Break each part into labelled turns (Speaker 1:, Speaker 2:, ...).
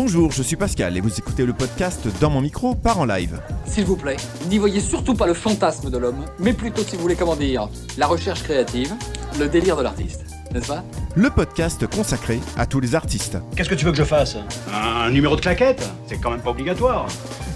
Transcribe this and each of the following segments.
Speaker 1: Bonjour, je suis Pascal et vous écoutez le podcast Dans mon micro par en live.
Speaker 2: S'il vous plaît, n'y voyez surtout pas le fantasme de l'homme, mais plutôt, si vous voulez, comment dire, la recherche créative, le délire de l'artiste, n'est-ce pas?
Speaker 1: Le podcast consacré à tous les artistes.
Speaker 3: Qu'est-ce que tu veux que je fasse?
Speaker 4: Un, un numéro de claquette? C'est quand même pas obligatoire.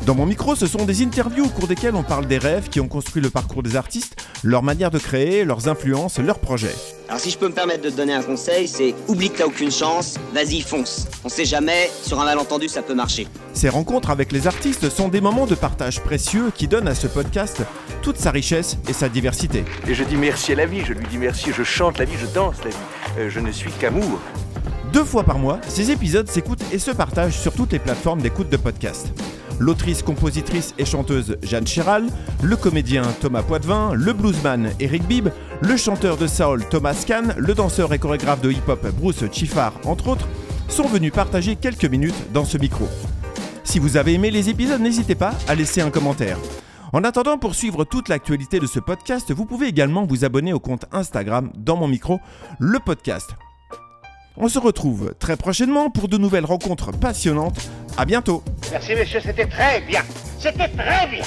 Speaker 1: Dans mon micro, ce sont des interviews au cours desquelles on parle des rêves qui ont construit le parcours des artistes, leur manière de créer, leurs influences, leurs projets.
Speaker 5: Alors si je peux me permettre de te donner un conseil, c'est oublie que t'as aucune chance, vas-y fonce. On sait jamais, sur un malentendu ça peut marcher.
Speaker 1: Ces rencontres avec les artistes sont des moments de partage précieux qui donnent à ce podcast toute sa richesse et sa diversité.
Speaker 6: Et je dis merci à la vie, je lui dis merci, je chante la vie, je danse la vie. Euh, je ne suis qu'amour.
Speaker 1: Deux fois par mois, ces épisodes s'écoutent et se partagent sur toutes les plateformes d'écoute de podcast. L'autrice, compositrice et chanteuse Jeanne Chéral, le comédien Thomas Poitvin, le bluesman Eric Bibb, le chanteur de soul Thomas Kahn, le danseur et chorégraphe de hip-hop Bruce Chiffard, entre autres, sont venus partager quelques minutes dans ce micro. Si vous avez aimé les épisodes, n'hésitez pas à laisser un commentaire. En attendant, pour suivre toute l'actualité de ce podcast, vous pouvez également vous abonner au compte Instagram dans mon micro, le podcast. On se retrouve très prochainement pour de nouvelles rencontres passionnantes. À bientôt
Speaker 7: Merci messieurs, c'était très bien. C'était très bien.